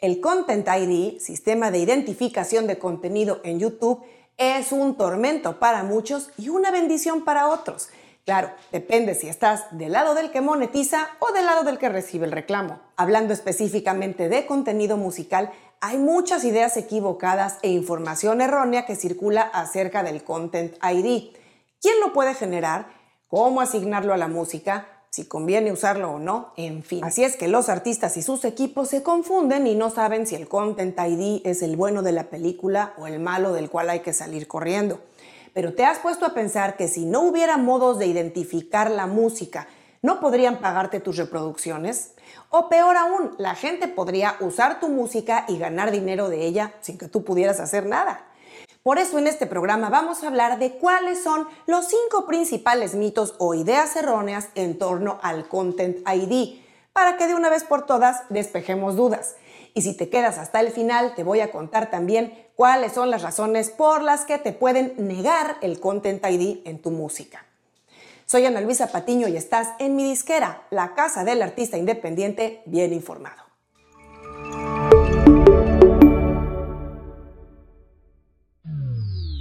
El Content ID, sistema de identificación de contenido en YouTube, es un tormento para muchos y una bendición para otros. Claro, depende si estás del lado del que monetiza o del lado del que recibe el reclamo. Hablando específicamente de contenido musical, hay muchas ideas equivocadas e información errónea que circula acerca del Content ID. ¿Quién lo puede generar? ¿Cómo asignarlo a la música? Si conviene usarlo o no, en fin. Así es que los artistas y sus equipos se confunden y no saben si el Content ID es el bueno de la película o el malo del cual hay que salir corriendo. Pero te has puesto a pensar que si no hubiera modos de identificar la música, ¿no podrían pagarte tus reproducciones? O peor aún, la gente podría usar tu música y ganar dinero de ella sin que tú pudieras hacer nada. Por eso en este programa vamos a hablar de cuáles son los cinco principales mitos o ideas erróneas en torno al Content ID, para que de una vez por todas despejemos dudas. Y si te quedas hasta el final, te voy a contar también cuáles son las razones por las que te pueden negar el Content ID en tu música. Soy Ana Luisa Patiño y estás en mi disquera, la casa del artista independiente bien informado.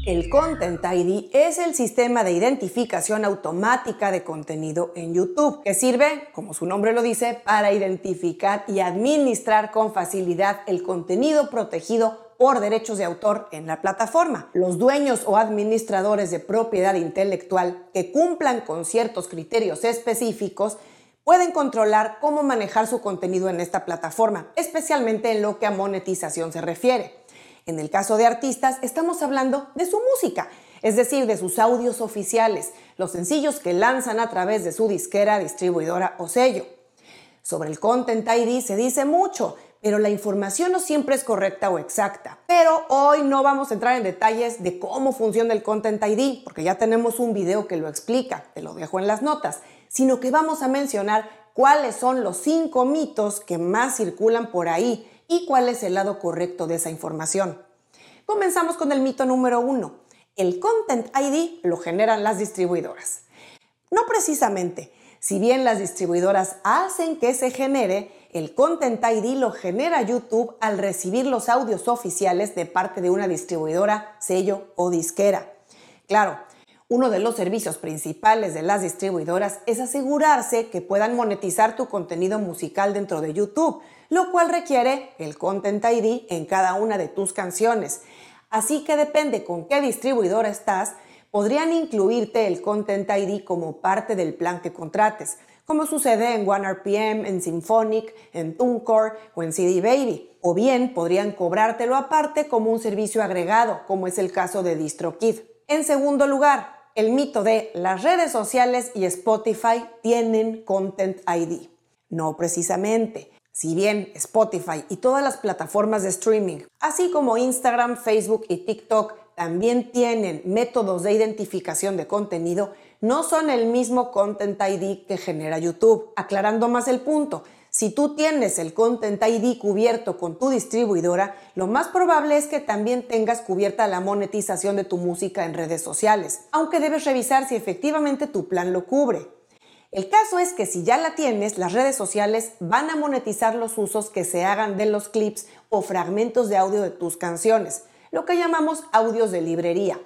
El Content ID es el sistema de identificación automática de contenido en YouTube, que sirve, como su nombre lo dice, para identificar y administrar con facilidad el contenido protegido por derechos de autor en la plataforma. Los dueños o administradores de propiedad intelectual que cumplan con ciertos criterios específicos pueden controlar cómo manejar su contenido en esta plataforma, especialmente en lo que a monetización se refiere. En el caso de artistas, estamos hablando de su música, es decir, de sus audios oficiales, los sencillos que lanzan a través de su disquera, distribuidora o sello. Sobre el Content ID se dice mucho, pero la información no siempre es correcta o exacta. Pero hoy no vamos a entrar en detalles de cómo funciona el Content ID, porque ya tenemos un video que lo explica, te lo dejo en las notas, sino que vamos a mencionar cuáles son los cinco mitos que más circulan por ahí y cuál es el lado correcto de esa información. Comenzamos con el mito número uno. El Content ID lo generan las distribuidoras. No precisamente. Si bien las distribuidoras hacen que se genere, el Content ID lo genera YouTube al recibir los audios oficiales de parte de una distribuidora, sello o disquera. Claro, uno de los servicios principales de las distribuidoras es asegurarse que puedan monetizar tu contenido musical dentro de YouTube, lo cual requiere el Content ID en cada una de tus canciones. Así que depende con qué distribuidora estás, podrían incluirte el Content ID como parte del plan que contrates, como sucede en OneRPM, en Symphonic, en TuneCore o en CD Baby. O bien podrían cobrártelo aparte como un servicio agregado, como es el caso de DistroKid. En segundo lugar, el mito de las redes sociales y Spotify tienen Content ID. No precisamente. Si bien Spotify y todas las plataformas de streaming, así como Instagram, Facebook y TikTok, también tienen métodos de identificación de contenido, no son el mismo Content ID que genera YouTube. Aclarando más el punto, si tú tienes el Content ID cubierto con tu distribuidora, lo más probable es que también tengas cubierta la monetización de tu música en redes sociales, aunque debes revisar si efectivamente tu plan lo cubre. El caso es que si ya la tienes, las redes sociales van a monetizar los usos que se hagan de los clips o fragmentos de audio de tus canciones, lo que llamamos audios de librería.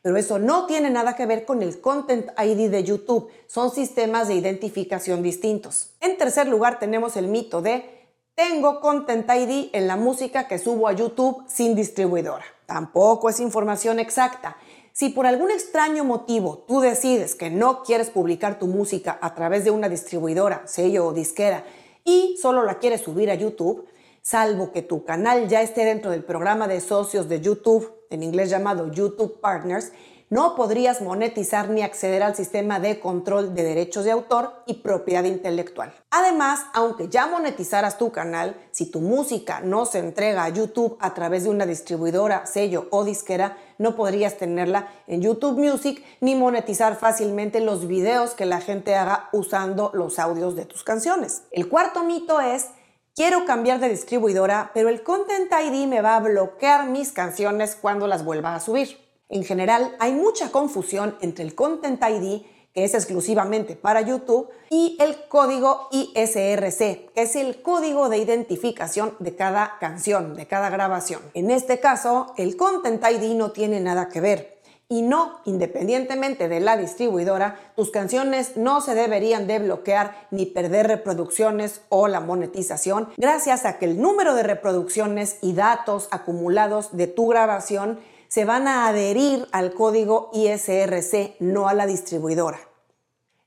Pero eso no tiene nada que ver con el Content ID de YouTube, son sistemas de identificación distintos. En tercer lugar tenemos el mito de tengo Content ID en la música que subo a YouTube sin distribuidora. Tampoco es información exacta. Si por algún extraño motivo tú decides que no quieres publicar tu música a través de una distribuidora, sello o disquera y solo la quieres subir a YouTube, salvo que tu canal ya esté dentro del programa de socios de YouTube en inglés llamado YouTube Partners, no podrías monetizar ni acceder al sistema de control de derechos de autor y propiedad intelectual. Además, aunque ya monetizaras tu canal, si tu música no se entrega a YouTube a través de una distribuidora, sello o disquera, no podrías tenerla en YouTube Music ni monetizar fácilmente los videos que la gente haga usando los audios de tus canciones. El cuarto mito es Quiero cambiar de distribuidora, pero el Content ID me va a bloquear mis canciones cuando las vuelva a subir. En general, hay mucha confusión entre el Content ID, que es exclusivamente para YouTube, y el código ISRC, que es el código de identificación de cada canción, de cada grabación. En este caso, el Content ID no tiene nada que ver. Y no, independientemente de la distribuidora, tus canciones no se deberían de bloquear ni perder reproducciones o la monetización gracias a que el número de reproducciones y datos acumulados de tu grabación se van a adherir al código ISRC, no a la distribuidora.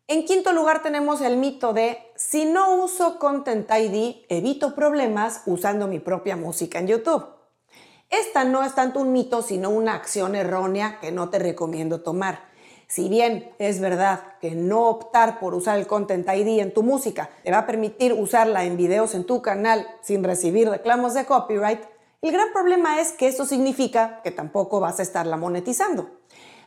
En quinto lugar tenemos el mito de si no uso Content ID, evito problemas usando mi propia música en YouTube. Esta no es tanto un mito, sino una acción errónea que no te recomiendo tomar. Si bien es verdad que no optar por usar el Content ID en tu música te va a permitir usarla en videos en tu canal sin recibir reclamos de copyright, el gran problema es que eso significa que tampoco vas a estarla monetizando.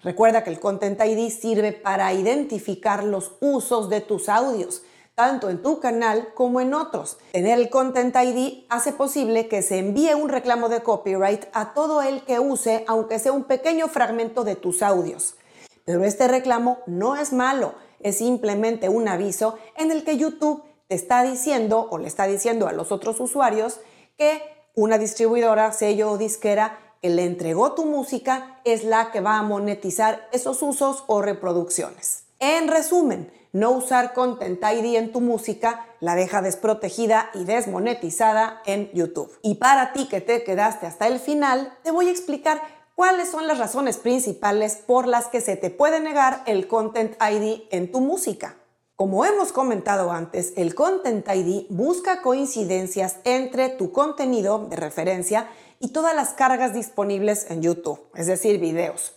Recuerda que el Content ID sirve para identificar los usos de tus audios, tanto en tu canal como en otros. Tener el Content ID hace posible que se envíe un reclamo de copyright a todo el que use, aunque sea un pequeño fragmento de tus audios. Pero este reclamo no es malo, es simplemente un aviso en el que YouTube te está diciendo o le está diciendo a los otros usuarios que una distribuidora, sello o disquera que le entregó tu música es la que va a monetizar esos usos o reproducciones. En resumen, no usar Content ID en tu música la deja desprotegida y desmonetizada en YouTube. Y para ti que te quedaste hasta el final, te voy a explicar cuáles son las razones principales por las que se te puede negar el Content ID en tu música. Como hemos comentado antes, el Content ID busca coincidencias entre tu contenido de referencia y todas las cargas disponibles en YouTube, es decir, videos,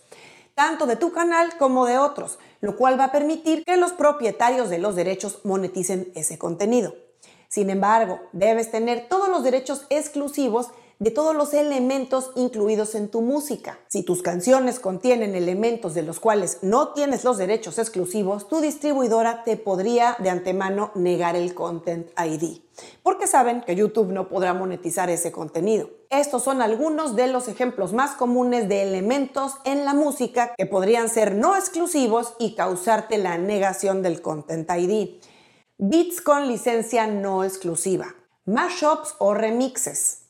tanto de tu canal como de otros, lo cual va a permitir que los propietarios de los derechos moneticen ese contenido. Sin embargo, debes tener todos los derechos exclusivos de todos los elementos incluidos en tu música. Si tus canciones contienen elementos de los cuales no tienes los derechos exclusivos, tu distribuidora te podría de antemano negar el Content ID, porque saben que YouTube no podrá monetizar ese contenido. Estos son algunos de los ejemplos más comunes de elementos en la música que podrían ser no exclusivos y causarte la negación del Content ID. Beats con licencia no exclusiva, mashups o remixes,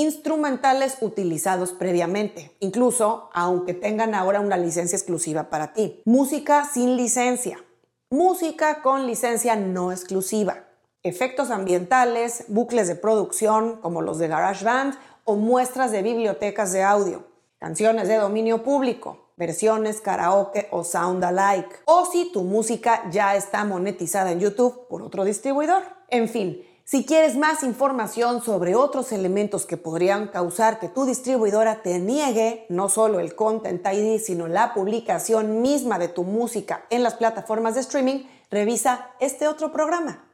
instrumentales utilizados previamente, incluso aunque tengan ahora una licencia exclusiva para ti. Música sin licencia. Música con licencia no exclusiva. Efectos ambientales, bucles de producción como los de GarageBand o muestras de bibliotecas de audio. Canciones de dominio público, versiones karaoke o sound alike. O si tu música ya está monetizada en YouTube por otro distribuidor. En fin, si quieres más información sobre otros elementos que podrían causar que tu distribuidora te niegue no solo el Content ID, sino la publicación misma de tu música en las plataformas de streaming, revisa este otro programa.